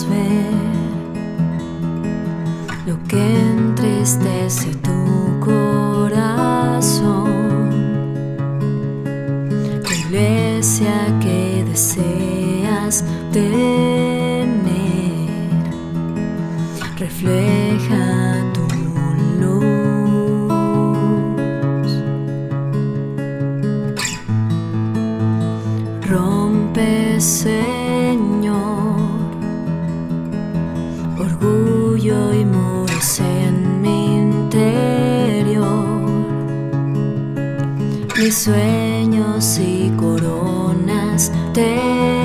ver lo que entristece tu corazón, la iglesia que deseas tener, refleja tu luz. Rompe sueños y coronas te